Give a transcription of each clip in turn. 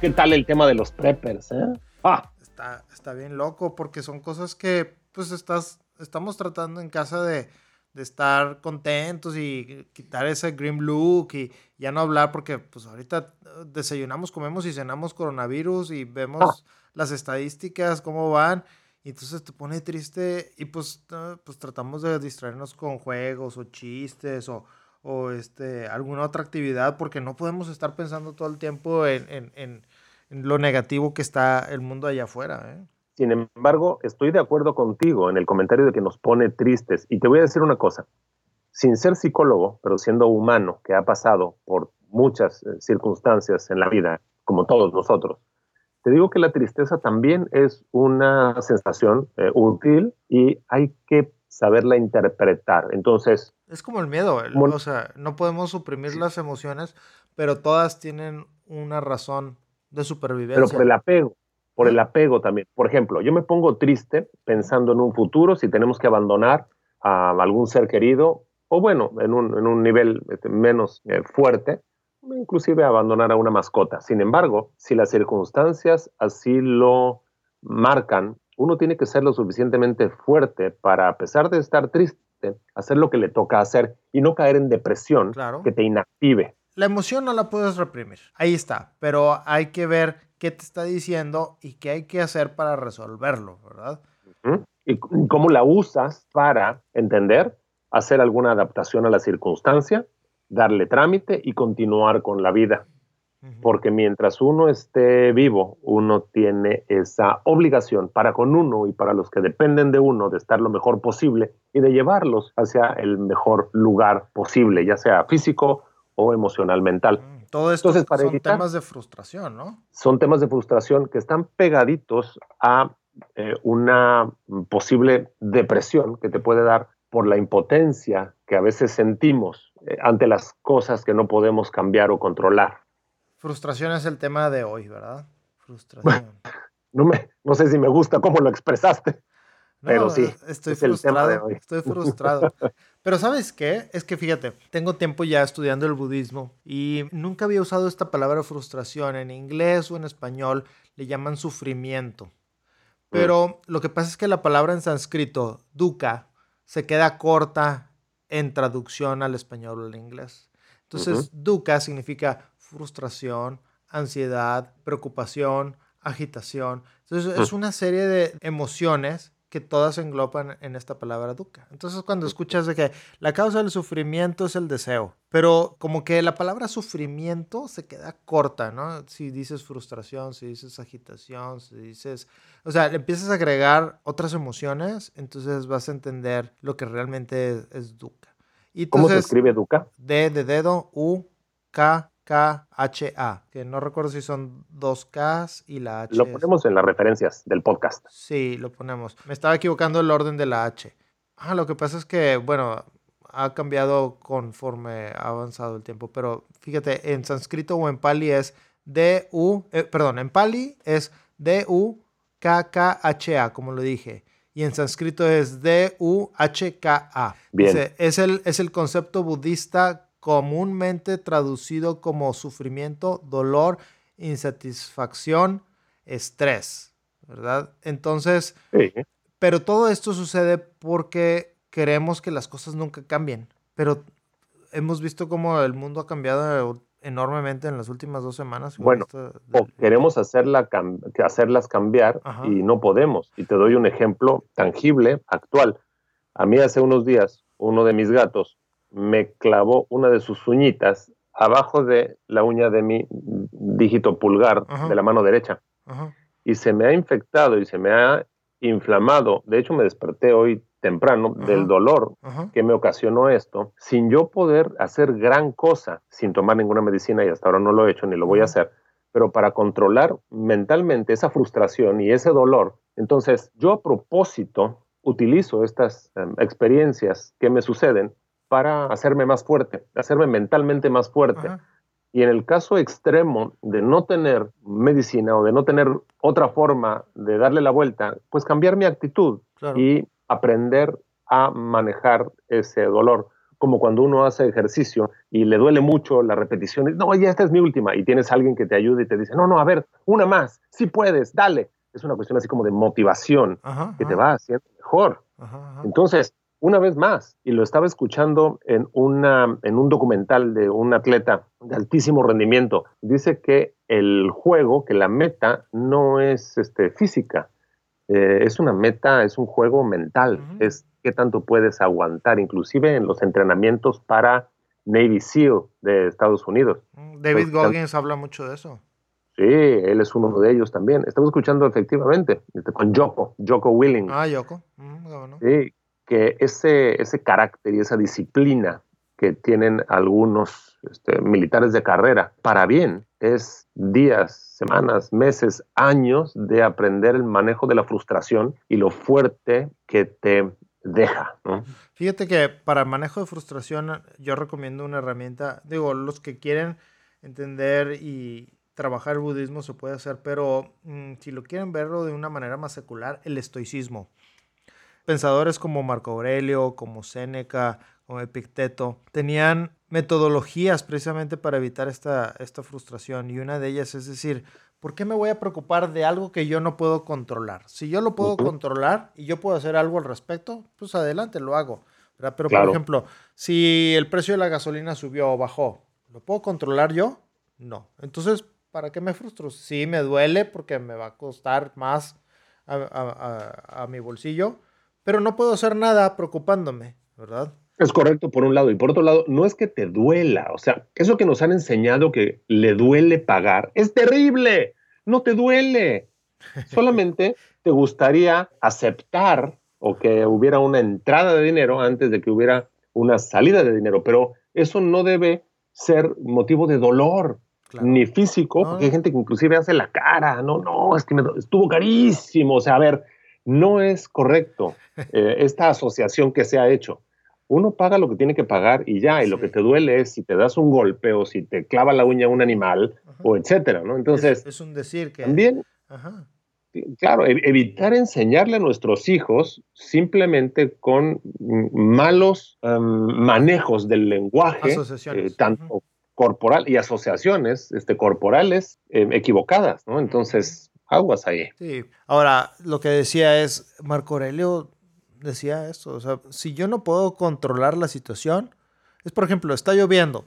¿Qué tal el tema de los preppers? Eh? Ah. Está, está bien loco porque son cosas que pues estás, estamos tratando en casa de, de estar contentos y quitar ese grim look y ya no hablar porque pues ahorita desayunamos, comemos y cenamos coronavirus y vemos ah. las estadísticas, cómo van. Y entonces te pone triste y pues, pues tratamos de distraernos con juegos o chistes o, o este, alguna otra actividad, porque no podemos estar pensando todo el tiempo en, en, en, lo negativo que está el mundo allá afuera. ¿eh? Sin embargo, estoy de acuerdo contigo en el comentario de que nos pone tristes. Y te voy a decir una cosa, sin ser psicólogo, pero siendo humano, que ha pasado por muchas eh, circunstancias en la vida, como todos nosotros, te digo que la tristeza también es una sensación eh, útil y hay que saberla interpretar. Entonces... Es como el miedo, o sea, no podemos suprimir las emociones, pero todas tienen una razón de supervivencia. Pero por el apego, por el apego también. Por ejemplo, yo me pongo triste pensando en un futuro, si tenemos que abandonar a algún ser querido, o bueno, en un, en un nivel este, menos eh, fuerte, inclusive abandonar a una mascota. Sin embargo, si las circunstancias así lo marcan, uno tiene que ser lo suficientemente fuerte para, a pesar de estar triste, hacer lo que le toca hacer y no caer en depresión que te inactive. La emoción no la puedes reprimir, ahí está, pero hay que ver qué te está diciendo y qué hay que hacer para resolverlo, ¿verdad? Y cómo la usas para entender, hacer alguna adaptación a la circunstancia, darle trámite y continuar con la vida porque mientras uno esté vivo, uno tiene esa obligación para con uno y para los que dependen de uno de estar lo mejor posible y de llevarlos hacia el mejor lugar posible, ya sea físico o emocional, mental. Mm, todo esto son temas de frustración, ¿no? Son temas de frustración que están pegaditos a eh, una posible depresión que te puede dar por la impotencia que a veces sentimos eh, ante las cosas que no podemos cambiar o controlar. Frustración es el tema de hoy, ¿verdad? Frustración. No, me, no sé si me gusta cómo lo expresaste, pero sí. Estoy frustrado. Estoy frustrado. pero ¿sabes qué? Es que fíjate, tengo tiempo ya estudiando el budismo y nunca había usado esta palabra frustración. En inglés o en español le llaman sufrimiento. Mm. Pero lo que pasa es que la palabra en sánscrito, dukkha, se queda corta en traducción al español o al inglés. Entonces, dukkha significa frustración, ansiedad, preocupación, agitación. Entonces es una serie de emociones que todas engloban en esta palabra dukkha. Entonces cuando escuchas de que la causa del sufrimiento es el deseo, pero como que la palabra sufrimiento se queda corta, ¿no? Si dices frustración, si dices agitación, si dices, o sea, le empiezas a agregar otras emociones, entonces vas a entender lo que realmente es, dukkha. ¿Cómo se escribe dukkha? D de dedo, U, K, K-H-A, que no recuerdo si son dos Ks y la H. Lo ponemos en las referencias del podcast. Sí, lo ponemos. Me estaba equivocando el orden de la H. Ah, lo que pasa es que, bueno, ha cambiado conforme ha avanzado el tiempo, pero fíjate, en sánscrito o en pali es D-U, eh, perdón, en pali es D-U-K-K-H-A, como lo dije. Y en sánscrito es D-U-H-K-A. Bien. es, el, es el concepto budista comúnmente traducido como sufrimiento, dolor, insatisfacción, estrés, ¿verdad? Entonces, pero todo esto sucede porque queremos que las cosas nunca cambien, pero hemos visto cómo el mundo ha cambiado enormemente en las últimas dos semanas. Bueno, o queremos hacerla hacerlas cambiar y no podemos. Y te doy un ejemplo tangible, actual. A mí hace unos días, uno de mis gatos me clavó una de sus uñitas abajo de la uña de mi dígito pulgar de la mano derecha. Y se me ha infectado y se me ha inflamado. De hecho, me desperté hoy temprano del dolor que me ocasionó esto, sin yo poder hacer gran cosa, sin tomar ninguna medicina y hasta ahora no lo he hecho ni lo voy a hacer, pero para controlar mentalmente esa frustración y ese dolor, entonces yo a propósito utilizo estas em, experiencias que me suceden para hacerme más fuerte, hacerme mentalmente más fuerte. Y en el caso extremo de no tener medicina o de no tener otra forma de darle la vuelta, pues cambiar mi actitud y aprender a manejar ese dolor. Como cuando uno hace ejercicio y le duele mucho la repetición, y, no, ya esta es mi última, y tienes a alguien que te ayude y te dice, no, no, a ver, una más, sí puedes, dale. Es una cuestión así como de motivación que te va haciendo mejor. Entonces, una vez más, y lo estaba escuchando en, una, en un documental de un atleta de altísimo rendimiento, dice que el juego, que la meta no es este, física, eh, es una meta, es un juego mental, es qué tanto puedes aguantar, inclusive en los entrenamientos para Navy SEAL de Estados Unidos. Mm, David Goggins habla mucho de eso. Sí, él es uno de ellos también. Estamos escuchando efectivamente este, con Joko, Joko Willing. Ah, Joko. Mm, sí, que ese, ese carácter y esa disciplina que tienen algunos este, militares de carrera, para bien, es días, semanas, meses, años de aprender el manejo de la frustración y lo fuerte que te deja. Fíjate que para el manejo de frustración yo recomiendo una herramienta, digo, los que quieren entender y trabajar el budismo se puede hacer, pero mm, si lo quieren verlo de una manera más secular, el estoicismo pensadores como Marco Aurelio, como Séneca, como Epicteto, tenían metodologías precisamente para evitar esta, esta frustración. Y una de ellas es decir, ¿por qué me voy a preocupar de algo que yo no puedo controlar? Si yo lo puedo controlar y yo puedo hacer algo al respecto, pues adelante, lo hago. Pero, por ejemplo, si el precio de la gasolina subió o bajó, ¿lo puedo controlar yo? No. Entonces, ¿para qué me frustro? Sí, me duele porque me va a costar más a mi bolsillo, pero no puedo hacer nada preocupándome, ¿verdad? Es correcto por un lado y por otro lado, no es que te duela, o sea, eso que nos han enseñado que le duele pagar, es terrible, no te duele. Solamente te gustaría aceptar o que hubiera una entrada de dinero antes de que hubiera una salida de dinero, pero eso no debe ser motivo de dolor. Ni físico, porque hay gente que inclusive hace la cara, no, no, es que me, estuvo carísimo, o sea, a ver, no es correcto eh, esta asociación que se ha hecho. Uno paga lo que tiene que pagar y ya, y lo que te duele es si te das un golpe o si te clava la uña un animal o etcétera, ¿no? Entonces. Es, un decir que. También. Claro, evitar enseñarle a nuestros hijos simplemente con malos em, manejos del lenguaje, eh, tanto corporal y asociaciones este, corporales em, equivocadas, ¿no? Entonces, aguas ahí. Sí. Ahora, lo que decía es, Marco Aurelio decía esto, o sea, si yo no puedo controlar la situación, es por ejemplo, está lloviendo,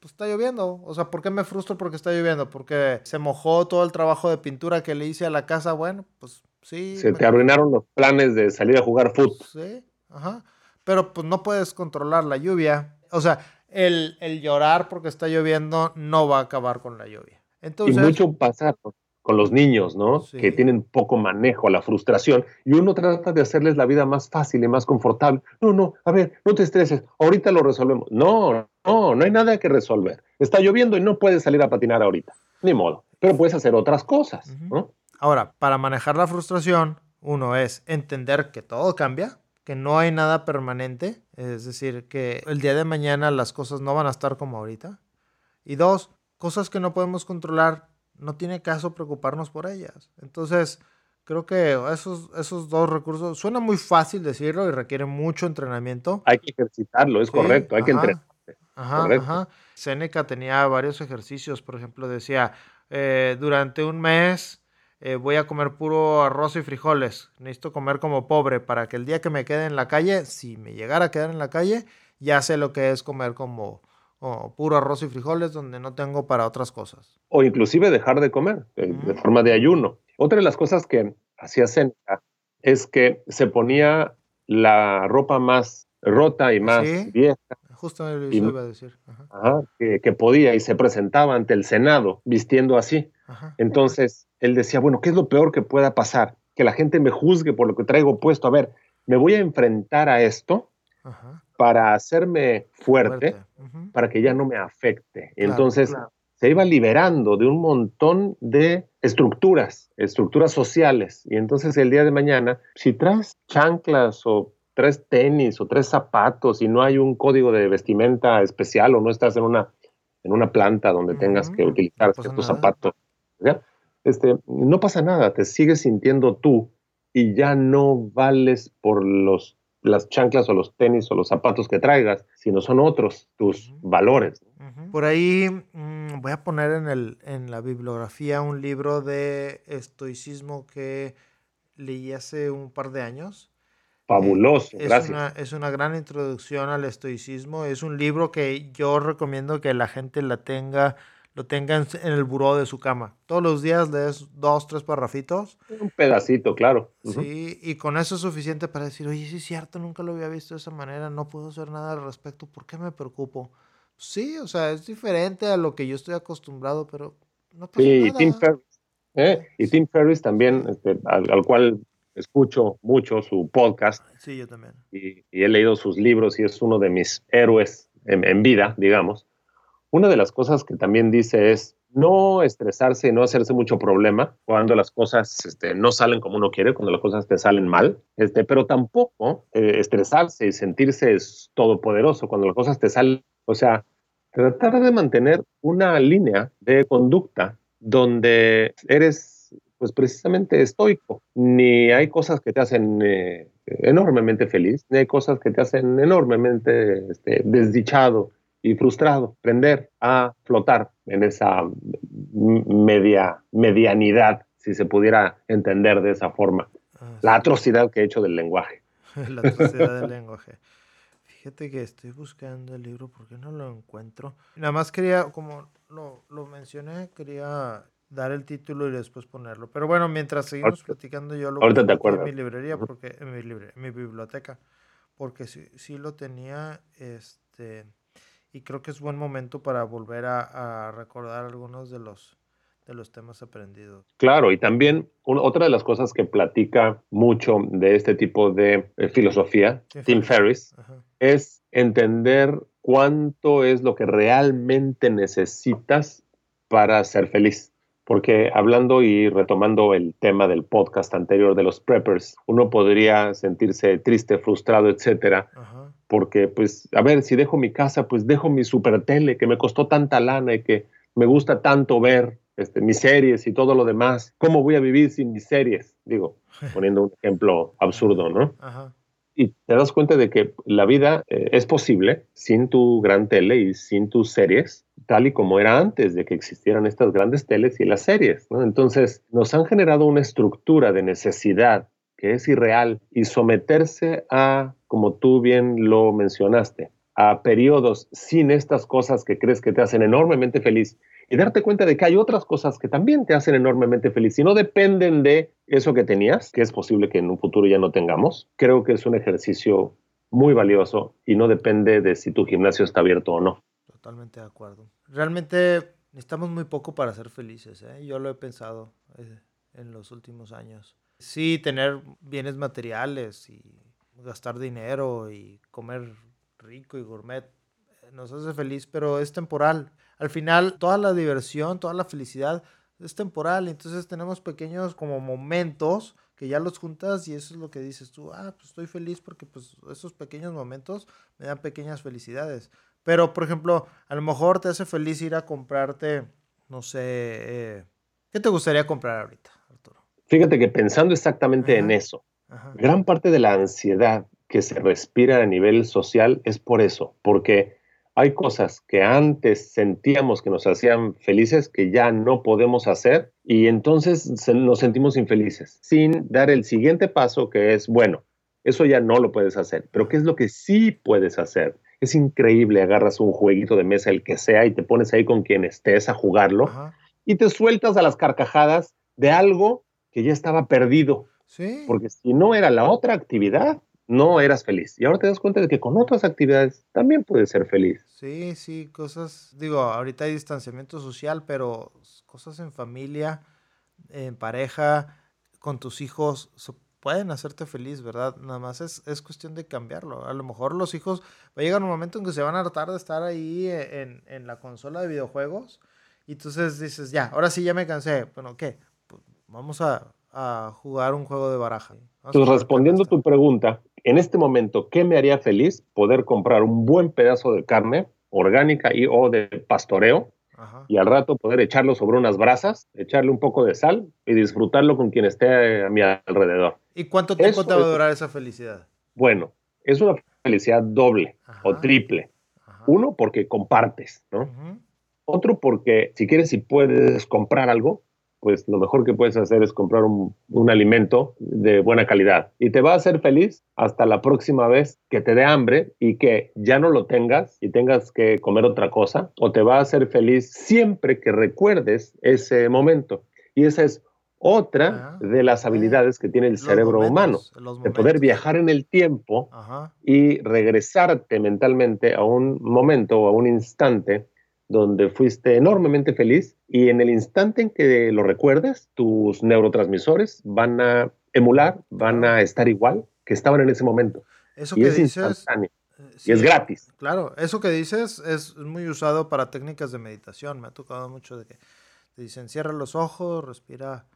pues está lloviendo, o sea, ¿por qué me frustro porque está lloviendo? Porque se mojó todo el trabajo de pintura que le hice a la casa, bueno, pues sí. Se te arruinaron los planes de salir a jugar fútbol. Sí, ajá, pero pues no puedes controlar la lluvia, o sea, el, el llorar porque está lloviendo no va a acabar con la lluvia. Entonces, y mucho pasar, con los niños, ¿no? Que tienen poco manejo a la frustración y uno trata de hacerles la vida más fácil y más confortable. No, no, a ver, no te estreses, ahorita lo resolvemos. No, no, no hay nada que resolver. Está lloviendo y no puedes salir a patinar ahorita, ni modo, pero puedes hacer otras cosas, ¿no? Ahora, para manejar la frustración, uno es entender que todo cambia, que no hay nada permanente, es decir, que el día de mañana las cosas no van a estar como ahorita. Y dos, cosas que no podemos controlar, no tiene caso preocuparnos por ellas. Entonces, creo que esos, esos dos recursos, suena muy fácil decirlo y requiere mucho entrenamiento. Hay que ejercitarlo, es correcto, hay que entrenar. Ajá, ajá. Seneca tenía varios ejercicios, por ejemplo, decía, eh, durante un mes eh, voy a comer puro arroz y frijoles, necesito comer como pobre para que el día que me quede en la calle, si me llegara a quedar en la calle, ya sé lo que es comer como o puro arroz y frijoles donde no tengo para otras cosas. O inclusive dejar de comer eh, de forma de ayuno. Otra de las cosas que hacía Seneca es que se ponía la ropa más rota y más vieja. Justo iba a decir. que, podía y se presentaba ante el Senado vistiendo así. Entonces él decía, bueno, ¿qué es lo peor que pueda pasar? Que la gente me juzgue por lo que traigo puesto. A ver, me voy a enfrentar a esto para hacerme fuerte, para que ya no me afecte. Entonces, se iba liberando de un montón de estructuras, estructuras sociales. Y entonces el día de mañana, si traes chanclas o tres tenis o tres zapatos y no hay un código de vestimenta especial o no estás en una, en una planta donde tengas que utilizar ciertos zapatos, Este, no pasa nada, te sigues sintiendo tú y ya no vales por los, las chanclas o los tenis o los zapatos que traigas, sino son otros tus valores. Por ahí mm, voy a poner en, el, en la bibliografía un libro de estoicismo que leí hace un par de años. Fabuloso, es gracias. Una, es una gran introducción al estoicismo. Es un libro que yo recomiendo que la gente la tenga lo tengan en el buró de su cama. Todos los días lees dos, tres parrafitos. Un pedacito, claro. Sí, y con eso es suficiente para decir, oye, sí es cierto, nunca lo había visto de esa manera, no puedo hacer nada al respecto, ¿por qué me preocupo? Sí, o sea, es diferente a lo que yo estoy acostumbrado, pero no pasa sí, nada. Y Tim Ferriss, ¿eh? y Tim Ferriss también, este, al, cual escucho mucho su podcast. Sí, yo también. Y, he leído sus libros y es uno de mis héroes en vida, digamos una de las cosas que también dice es no estresarse y no hacerse mucho problema cuando las cosas este, no salen como uno quiere, cuando las cosas te salen mal, este, pero tampoco eh, estresarse y sentirse todopoderoso cuando las cosas te salen. O sea, tratar de mantener una línea de conducta donde eres pues precisamente estoico. Ni hay cosas que te hacen eh, enormemente feliz, ni hay cosas que te hacen enormemente este, desdichado y frustrado, aprender a flotar en esa media, medianidad, si se pudiera entender de esa forma. Ah, la atrocidad que he hecho del lenguaje. la atrocidad del lenguaje. Fíjate que estoy buscando el libro porque no lo encuentro. Nada más quería, como lo, lo mencioné, quería dar el título y después ponerlo. Pero bueno, mientras seguimos platicando, yo lo acuerdas. en mi librería, porque, en mi, libre, en mi biblioteca, porque sí, sí lo tenía, este, y creo que es buen momento para volver a, recordar algunos de los, de los temas aprendidos. Claro, y también otra de las cosas que platica mucho de este tipo de eh, filosofía, Tim Ferriss, es entender cuánto es lo que realmente necesitas para ser feliz. Porque hablando y retomando el tema del podcast anterior de los preppers, uno podría sentirse triste, frustrado, etcétera, porque pues, a ver, si dejo mi casa, pues dejo mi super tele que me costó tanta lana y que me gusta tanto ver este, mis series y todo lo demás. ¿Cómo voy a vivir sin mis series? Digo, poniendo un ejemplo absurdo, ¿no? Y te das cuenta de que la vida eh, es posible sin tu gran tele y sin tus series, tal y como era antes de que existieran estas grandes teles y las series. Entonces, nos han generado una estructura de necesidad que es irreal y someterse a, como tú bien lo mencionaste, a periodos sin estas cosas que crees que te hacen enormemente feliz y darte cuenta de que hay otras cosas que también te hacen enormemente feliz y no dependen de eso que tenías, que es posible que en un futuro ya no tengamos, creo que es un ejercicio muy valioso y no depende de si tu gimnasio está abierto o no. Totalmente de acuerdo. Realmente necesitamos muy poco para ser felices. ¿eh? Yo lo he pensado eh, en los últimos años. Sí, tener bienes materiales y gastar dinero y comer rico y gourmet eh, nos hace feliz, pero es temporal. Al final, toda la diversión, toda la felicidad es temporal. Entonces tenemos pequeños como momentos que ya los juntas y eso es lo que dices tú, ah, pues estoy feliz porque pues esos pequeños momentos me dan pequeñas felicidades. Pero, por ejemplo, a lo mejor te hace feliz ir a comprarte, no sé, eh, ¿qué te gustaría comprar ahorita? Fíjate que pensando exactamente en eso, gran parte de la ansiedad que se respira a nivel social es por eso, porque hay cosas que antes sentíamos que nos hacían felices que ya no podemos hacer y entonces nos sentimos infelices, sin dar el siguiente paso que es, bueno, eso ya no lo puedes hacer, pero ¿qué es lo que sí puedes hacer? Es increíble, agarras un jueguito de mesa, el que sea, y te pones ahí con quien estés a jugarlo y te sueltas a las carcajadas de algo que ya estaba perdido. Sí. Porque si no era la otra actividad, no eras feliz. Y ahora te das cuenta de que con otras actividades también puedes ser feliz. Sí, sí, cosas, digo, ahorita hay distanciamiento social, pero cosas en familia, en pareja, con tus hijos, pueden hacerte feliz, ¿verdad? Nada más es, es cuestión de cambiarlo. A lo mejor los hijos va a llegar un momento en que se van a hartar de estar ahí en, en la consola de videojuegos y entonces dices, ya, ahora sí ya me cansé. Bueno, ¿qué? Pues vamos a, a, jugar un juego de baraja. Entonces, respondiendo a tu pregunta, en este momento, ¿qué me haría feliz? Poder comprar un buen pedazo de carne orgánica y o de pastoreo y al rato poder echarlo sobre unas brasas, echarle un poco de sal y disfrutarlo con quien esté a mi alrededor. ¿Y cuánto tiempo te va a durar esa felicidad? Bueno, es una felicidad doble o triple. Uno, porque compartes, ¿no? Otro, porque si quieres y puedes comprar algo, pues lo mejor que puedes hacer es comprar un, alimento de buena calidad. Y te va a hacer feliz hasta la próxima vez que te dé hambre y que ya no lo tengas y tengas que comer otra cosa o te va a hacer feliz siempre que recuerdes ese momento. Y esa es otra ah, de las habilidades que tiene el cerebro humano, de poder viajar en el tiempo y regresarte mentalmente a un momento o a un instante donde fuiste enormemente feliz y en el instante en que lo recuerdes, tus neurotransmisores van a emular, van a estar igual que estaban en ese momento. Eso y que es dices, eh, y es gratis. Claro, eso que dices es muy usado para técnicas de meditación. Me ha tocado mucho de que te dicen cierra los ojos, respira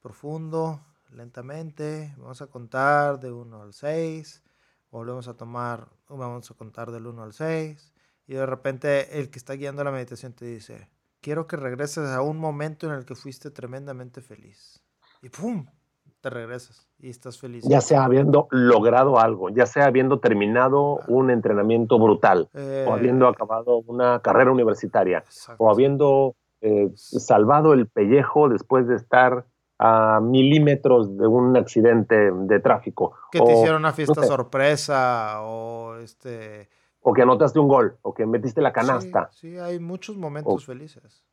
profundo, lentamente, vamos a contar de 1 al 6, volvemos a tomar, vamos a contar del 1 al 6 y de repente el que está guiando la meditación te dice, quiero que regreses a un momento en el que fuiste tremendamente feliz. Y ¡pum! Te regresas y estás feliz. Ya sea habiendo logrado algo, ya sea habiendo terminado un entrenamiento brutal, o eh, habiendo acabado una carrera universitaria, o habiendo eh, salvado el pellejo después de estar a milímetros de un accidente de tráfico. Que te hicieron una fiesta sorpresa o este o que anotaste un gol, o que metiste la canasta. Sí, hay muchos momentos felices.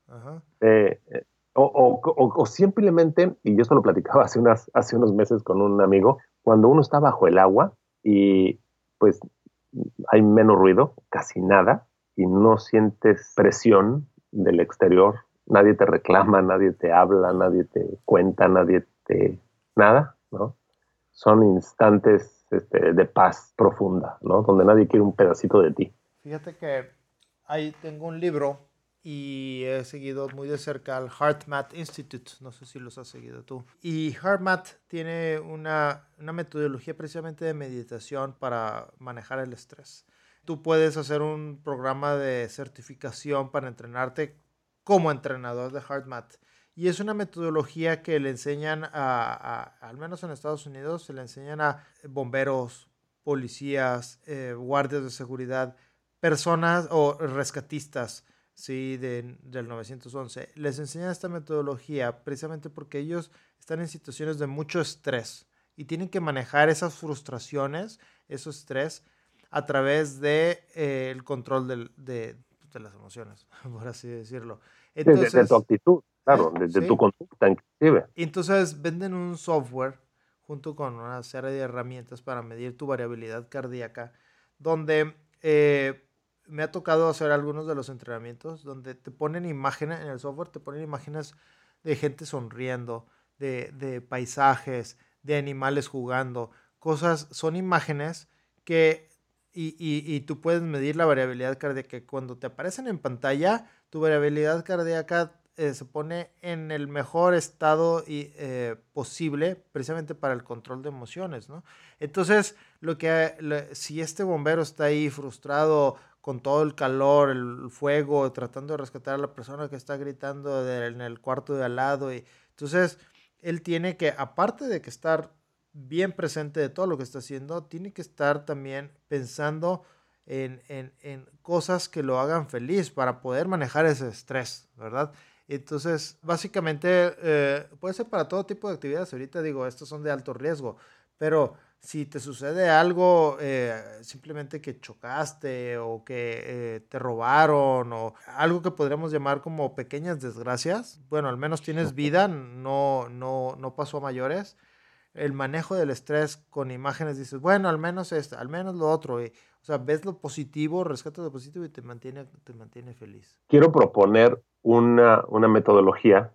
Eh, eh, o, simplemente, y yo esto lo platicaba hace, unas, hace unos meses con un amigo, cuando uno está bajo el agua y pues hay menos ruido, casi nada, y no sientes presión del exterior, nadie te reclama, nadie te habla, nadie te cuenta, nadie te... nada, ¿no? Son instantes este, de paz profunda, ¿no? Donde nadie quiere un pedacito de ti. Fíjate que ahí tengo un libro y he seguido muy de cerca al HeartMath Institute, no sé si los has seguido tú. Y HeartMath tiene una, una metodología precisamente de meditación para manejar el estrés. Tú puedes hacer un programa de certificación para entrenarte como entrenador de HeartMath y es una metodología que le enseñan a, al menos en Estados Unidos, se le enseñan a bomberos, policías, eh, guardias de seguridad, personas o rescatistas, ¿sí? De, del 911. Les enseñan esta metodología precisamente porque ellos están en situaciones de mucho estrés y tienen que manejar esas frustraciones, esos estrés, a través de, eh, el control de, de, las emociones, por así decirlo. Entonces, de tu actitud. Claro, desde tu conducta inclusive. Y entonces venden un software junto con una serie de herramientas para medir tu variabilidad cardíaca, donde eh, me ha tocado hacer algunos de los entrenamientos, donde te ponen imágenes en el software, te ponen imágenes de gente sonriendo, de, de paisajes, de animales jugando, cosas, son imágenes que, y, y, y, tú puedes medir la variabilidad cardíaca. Cuando te aparecen en pantalla, tu variabilidad cardíaca eh, se pone en el mejor estado y, eh, posible precisamente para el control de emociones, ¿no? Entonces, lo que, si este bombero está ahí frustrado con todo el calor, el fuego, tratando de rescatar a la persona que está gritando en el cuarto de al lado, y entonces él tiene que, aparte de que estar bien presente de todo lo que está haciendo, tiene que estar también pensando en, en, en, cosas que lo hagan feliz para poder manejar ese estrés, ¿verdad? Entonces, básicamente, eh, puede ser para todo tipo de actividades. Ahorita digo, estos son de alto riesgo, pero si te sucede algo, eh, simplemente que chocaste o que eh, te robaron o algo que podríamos llamar como pequeñas desgracias, bueno, al menos tienes vida, no, no, no pasó a mayores. El manejo del estrés con imágenes dices, bueno, al menos esto, al menos lo otro. Y, o sea, ves lo positivo, rescatas lo positivo y te mantiene, te mantiene feliz. Quiero proponer una, una metodología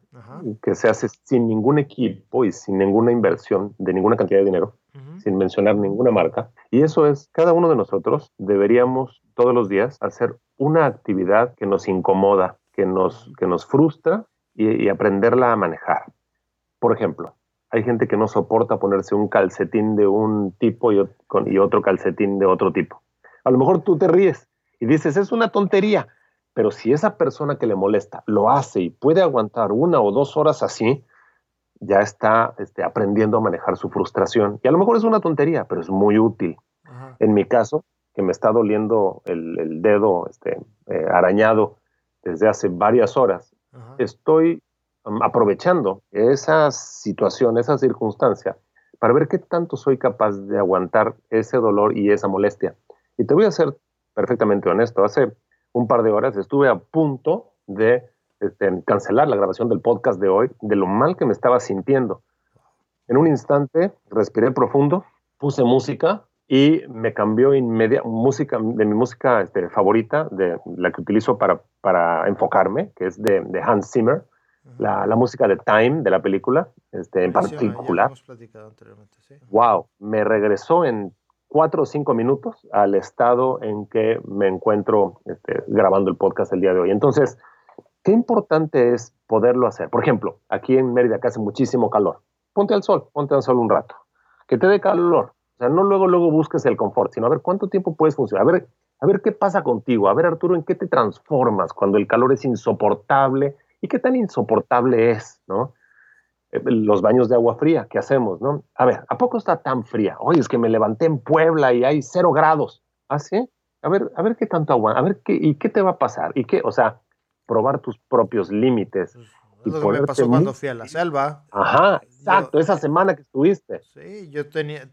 que se hace sin ningún equipo y sin ninguna inversión de ninguna cantidad de dinero, sin mencionar ninguna marca. Y eso es, cada uno de nosotros deberíamos todos los días hacer una actividad que nos incomoda, que nos, que nos frustra y, aprenderla a manejar. Por ejemplo, hay gente que no soporta ponerse un calcetín de un tipo y, y otro calcetín de otro tipo. A lo mejor tú te ríes y dices, es una tontería, pero si esa persona que le molesta lo hace y puede aguantar una o dos horas así, ya está este, aprendiendo a manejar su frustración. Y a lo mejor es una tontería, pero es muy útil. En mi caso, que me está doliendo el, dedo este, eh, arañado desde hace varias horas, estoy aprovechando esa situación, esa circunstancia, para ver qué tanto soy capaz de aguantar ese dolor y esa molestia. Y te voy a ser perfectamente honesto. Hace un par de horas estuve a punto de este, cancelar la grabación del podcast de hoy, de lo mal que me estaba sintiendo. En un instante respiré profundo, puse música y me cambió inmediatamente música de mi música este, favorita, de la que utilizo para, enfocarme, que es de Hans Zimmer, la, la, música de Time de la película, este, en particular. Wow, me regresó en cuatro o cinco minutos al estado en que me encuentro este, grabando el podcast el día de hoy. Entonces, qué importante es poderlo hacer. Por ejemplo, aquí en Mérida, que hace muchísimo calor, ponte al sol, ponte al sol un rato, que te dé calor. O sea, no luego, luego busques el confort, sino a ver cuánto tiempo puedes funcionar. A ver, a ver qué pasa contigo. A ver, Arturo, en qué te transformas cuando el calor es insoportable y qué tan insoportable es, ¿no? Eh, los baños de agua fría que hacemos, ¿no? A ver, ¿a poco está tan fría? Oye, es que me levanté en Puebla y hay cero grados. ¿Ah, sí? A ver, a ver qué tanto aguanta, a ver qué, y qué te va a pasar, y qué, o sea, probar tus propios límites. Pues, lo que me pasó cuando fui a la selva. Ajá, exacto, esa semana que estuviste. Sí, yo tenía,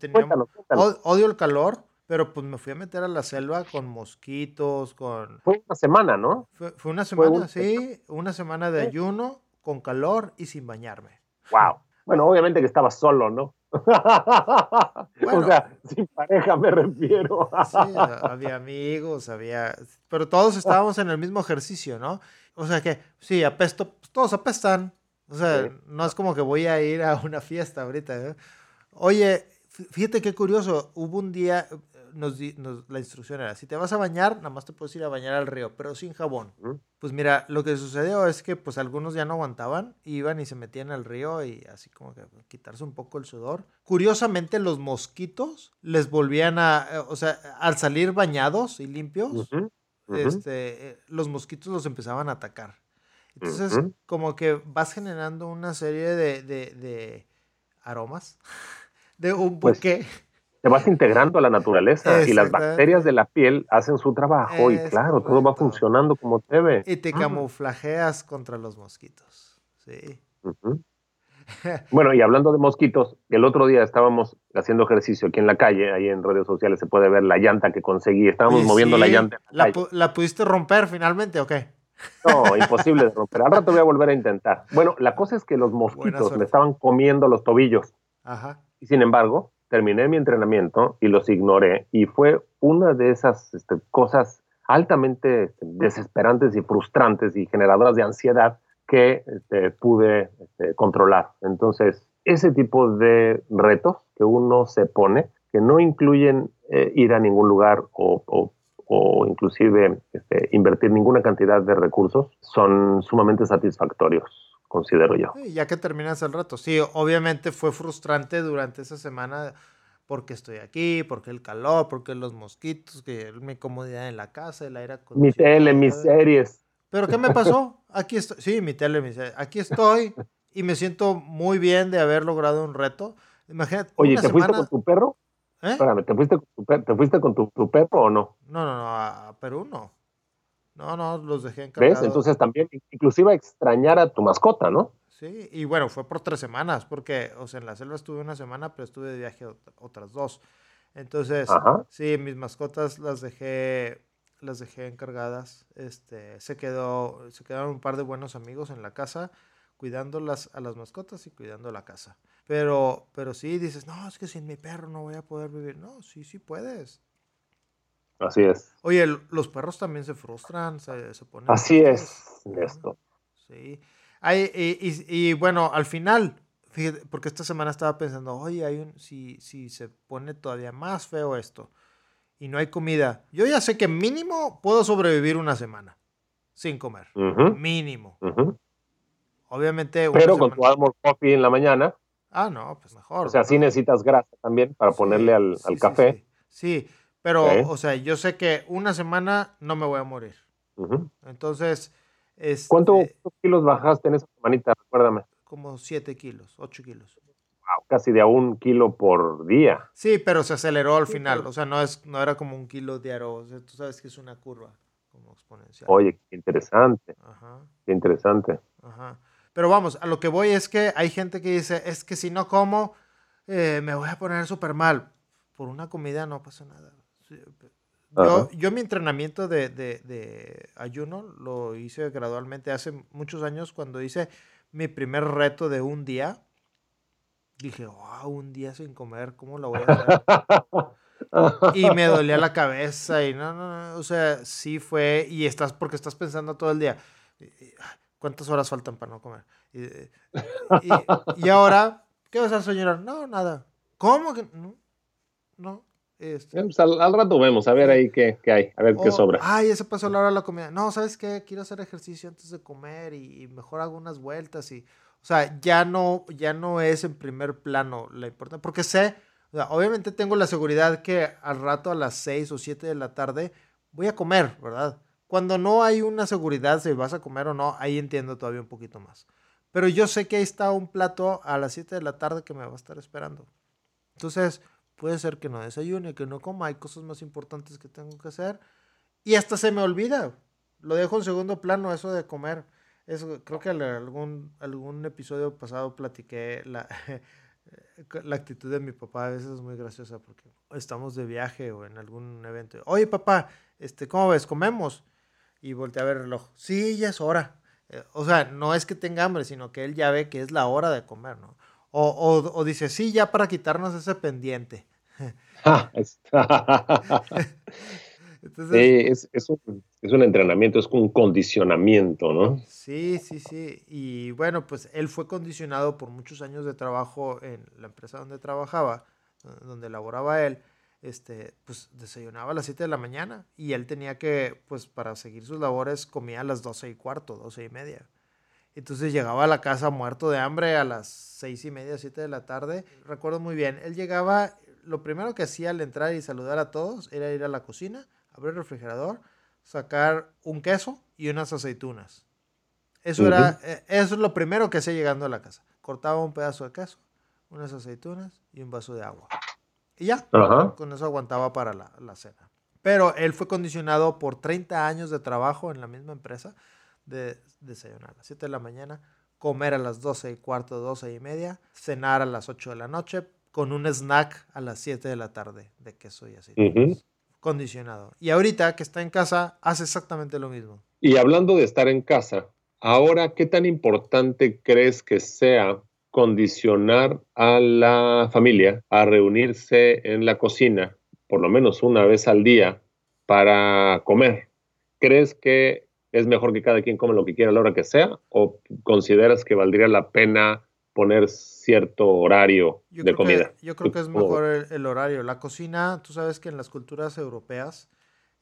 odio el calor, pero pues me fui a meter a la selva con mosquitos, con... Fue una semana, ¿no? Fue, una semana, sí, una semana de ayuno, con calor y sin bañarme. Wow. Bueno, obviamente que estaba solo, ¿no? o sea, sin pareja me refiero. sí, había amigos, había... Pero todos estábamos en el mismo ejercicio, ¿no? O sea que, sí, apesto, todos apestan. O sea, no es como que voy a ir a una fiesta ahorita. ¿eh? Oye, fíjate qué curioso, hubo un día, nos, la instrucción era, si te vas a bañar, nada más te puedes ir a bañar al río, pero sin jabón. Pues mira, lo que sucedió es que pues algunos ya no aguantaban, iban y se metían al río y así como que quitarse un poco el sudor. Curiosamente los mosquitos les volvían a, eh, o sea, al salir bañados y limpios, este, eh, los mosquitos los empezaban a atacar. Entonces, como que vas generando una serie de, de, aromas, de un pues buque te vas integrando a la naturaleza y las bacterias de la piel hacen su trabajo y claro, todo va funcionando como debe. Y te camuflajeas contra los mosquitos. Sí. bueno, y hablando de mosquitos, el otro día estábamos haciendo ejercicio aquí en la calle, ahí en redes sociales se puede ver la llanta que conseguí, estábamos moviendo la llanta. La, la, pudiste romper finalmente o qué? No, imposible de romper. Al rato voy a volver a intentar. Bueno, la cosa es que los mosquitos me estaban comiendo los tobillos. Ajá. Y sin embargo, terminé mi entrenamiento y los ignoré y fue una de esas este, cosas altamente este, desesperantes y frustrantes y generadoras de ansiedad que este, pude controlar. Entonces, ese tipo de retos que uno se pone, que no incluyen eh, ir a ningún lugar o, o, o inclusive invertir ninguna cantidad de recursos, son sumamente satisfactorios considero yo. ya que terminas el rato, sí, obviamente fue frustrante durante esa semana porque estoy aquí, porque el calor, porque los mosquitos, que mi comodidad en la casa, el aire Mi tele, mis series. Pero ¿qué me pasó? Aquí estoy, sí, mi tele, mi series. Aquí estoy y me siento muy bien de haber logrado un reto. Imagínate. Oye, ¿te fuiste con tu perro? ¿Eh? Espérame, ¿te fuiste, con tu, ¿te fuiste con tu, tu perro o no? No, no, no, a Perú no. No, no, los dejé encargados. ¿Ves? Entonces también, inclusive extrañar a tu mascota, ¿no? Sí, y bueno, fue por tres semanas, porque, o sea, en la selva estuve una semana, pero estuve de viaje otras dos. Entonces, sí, mis mascotas las dejé, las dejé encargadas. Este, se quedó, se quedaron un par de buenos amigos en la casa, cuidando las, a las mascotas y cuidando la casa. Pero, pero sí dices, no, es que sin mi perro no voy a poder vivir. No, sí, sí puedes. Así es. Oye, los perros también se frustran, se, se ponen. Así es, esto. Sí. y, bueno, al final, fíjate, porque esta semana estaba pensando, oye, hay un, si, si se pone todavía más feo esto y no hay comida, yo ya sé que mínimo puedo sobrevivir una semana sin comer. Mínimo. Obviamente. Pero con tu Armor Coffee en la mañana. Ah, no, pues mejor. O sea, sí necesitas grasa también para ponerle al, café. Sí, pero, o sea, yo sé que una semana no me voy a morir. Entonces. Este, ¿Cuántos kilos bajaste en esa semanita? Recuérdame. Como 7 kilos, 8 kilos. Wow, casi de a un kilo por día. Sí, pero se aceleró al final. O sea, no, es, no era como un kilo diario. O sea, tú sabes que es una curva como exponencial. Oye, qué interesante. Ajá. Qué interesante. Ajá. Pero vamos, a lo que voy es que hay gente que dice, es que si no como, eh, me voy a poner súper mal. Por una comida no pasa nada. Yo, yo, mi entrenamiento de, de, de, ayuno lo hice gradualmente hace muchos años cuando hice mi primer reto de un día. Dije, wow, un día sin comer, ¿cómo lo voy a hacer? y me dolía la cabeza y no, no, no, o sea, sí fue, y estás porque estás pensando todo el día ¿Cuántas horas faltan para no comer? Y, ahora, ¿qué vas a señora? No, nada. ¿Cómo que no? No. Este. Pues, al, rato vemos, a ver ahí qué, hay, a ver qué sobra. Ay, ese pasó la hora de la comida. No, ¿sabes qué? Quiero hacer ejercicio antes de comer y, mejor hago unas vueltas y... O sea, ya no, ya no es en primer plano la importancia, porque sé, obviamente tengo la seguridad que al rato a las 6 o 7 de la tarde voy a comer, ¿verdad? Cuando no hay una seguridad si vas a comer o no, ahí entiendo todavía un poquito más. Pero yo sé que ahí está un plato a las 7 de la tarde que me va a estar esperando. Entonces, puede ser que no desayune, que no coma, hay cosas más importantes que tengo que hacer. Y hasta se me olvida. Lo dejo en segundo plano, eso de comer. Eso, creo que en algún, algún episodio pasado platiqué la, la actitud de mi papá. A veces es muy graciosa porque estamos de viaje o en algún evento. Oye, papá, este, ¿cómo ves? ¿Comemos? y voltea a ver el reloj. Sí, ya es hora. Eh, o sea, no es que tenga hambre, sino que él ya ve que es la hora de comer, ¿no? O, dice, sí, ya para quitarnos ese pendiente. Ah, sí, es, un, es, un, entrenamiento, es un condicionamiento, ¿no? Sí, sí, sí. Y bueno, pues él fue condicionado por muchos años de trabajo en la empresa donde trabajaba, donde laboraba él este, pues desayunaba a las 7 de la mañana y él tenía que, pues para seguir sus labores, comía a las 12 y cuarto, 12 y media. Entonces llegaba a la casa muerto de hambre a las 6 y media, 7 de la tarde. Recuerdo muy bien, él llegaba, lo primero que hacía al entrar y saludar a todos era ir a la cocina, abrir el refrigerador, sacar un queso y unas aceitunas. Eso, era, eh, eso es lo primero que hacía llegando a la casa. Cortaba un pedazo de queso, unas aceitunas y un vaso de agua. Y ya, con eso aguantaba para la, cena. Pero él fue condicionado por 30 años de trabajo en la misma empresa de desayunar a las 7 de la mañana, comer a las 12 y cuarto, 12 y media, cenar a las 8 de la noche, con un snack a las 7 de la tarde de queso y así. Condicionado. Y ahorita que está en casa, hace exactamente lo mismo. Y hablando de estar en casa, ahora, ¿qué tan importante crees que sea condicionar a la familia a reunirse en la cocina por lo menos una vez al día para comer. ¿Crees que es mejor que cada quien come lo que quiera a la hora que sea o consideras que valdría la pena poner cierto horario de comida? yo creo que es mejor el, horario. La cocina, tú sabes que en las culturas europeas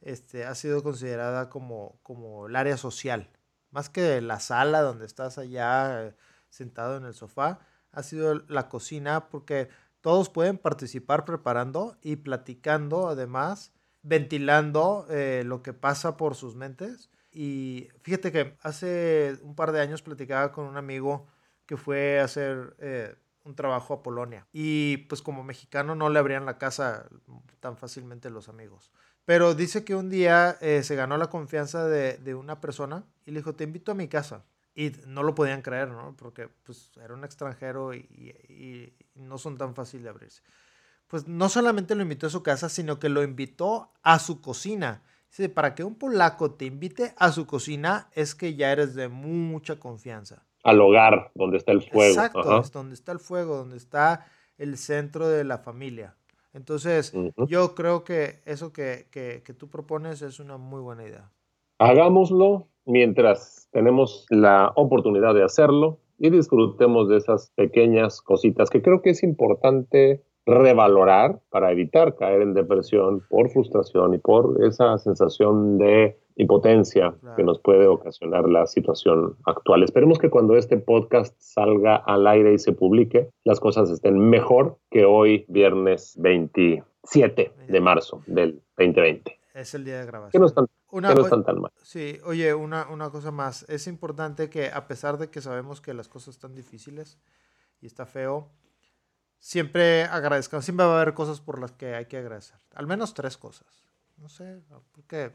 este, ha sido considerada como, como el área social, más que la sala donde estás allá sentado en el sofá, ha sido la cocina porque todos pueden participar preparando y platicando, además, ventilando eh, lo que pasa por sus mentes. Y fíjate que hace un par de años platicaba con un amigo que fue a hacer eh, un trabajo a Polonia. Y pues como mexicano no le abrían la casa tan fácilmente los amigos. Pero dice que un día eh, se ganó la confianza de, de, una persona y le dijo, te invito a mi casa. Y no lo podían creer, ¿no? Porque pues era un extranjero y, no son tan fáciles de abrirse. Pues no solamente lo invitó a su casa, sino que lo invitó a su cocina. Dice, para que un polaco te invite a su cocina es que ya eres de mucha confianza. Al hogar, donde está el fuego. Exacto, es donde está el fuego, donde está el centro de la familia. Entonces, yo creo que eso que, que, que tú propones es una muy buena idea. hagámoslo mientras tenemos la oportunidad de hacerlo y disfrutemos de esas pequeñas cositas que creo que es importante revalorar para evitar caer en depresión por frustración y por esa sensación de impotencia que nos puede ocasionar la situación actual. Esperemos que cuando este podcast salga al aire y se publique, las cosas estén mejor que hoy, viernes 27 de marzo del 2020. Es el día de grabación. Que no están, no están tan mal. Sí, oye, una, una cosa más. Es importante que a pesar de que sabemos que las cosas están difíciles y está feo, siempre agradezcamos. Siempre va a haber cosas por las que hay que agradecer. Al menos tres cosas. No sé, porque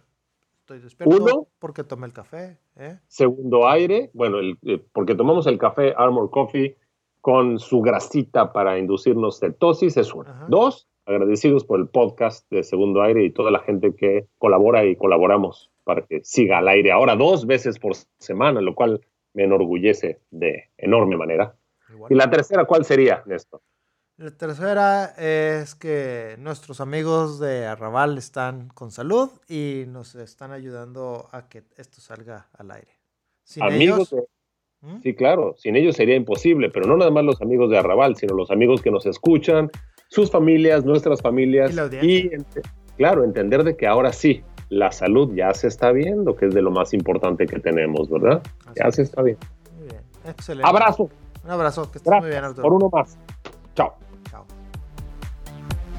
estoy despierto, Uno, porque tomé el café. ¿eh? Segundo aire, bueno, el, eh, porque tomamos el café Armor Coffee con su grasita para inducirnos cetosis, es uno. Dos, agradecidos por el podcast de Segundo Aire y toda la gente que colabora y colaboramos para que siga al aire ahora dos veces por semana, lo cual me enorgullece de enorme manera. Y la tercera, ¿cuál sería, Néstor? La tercera es que nuestros amigos de Arrabal están con salud y nos están ayudando a que esto salga al aire. Sin amigos ellos, ¿Mm? Sí, claro, sin ellos sería imposible, pero no nada más los amigos de Arrabal, sino los amigos que nos escuchan, sus familias, nuestras familias. Y, claro, entender de que ahora sí, la salud ya se está viendo, que es de lo más importante que tenemos, ¿verdad? ya se está viendo. Muy bien, excelente. Abrazo. Un abrazo, que estés muy bien, Arturo. Por uno más. Chao.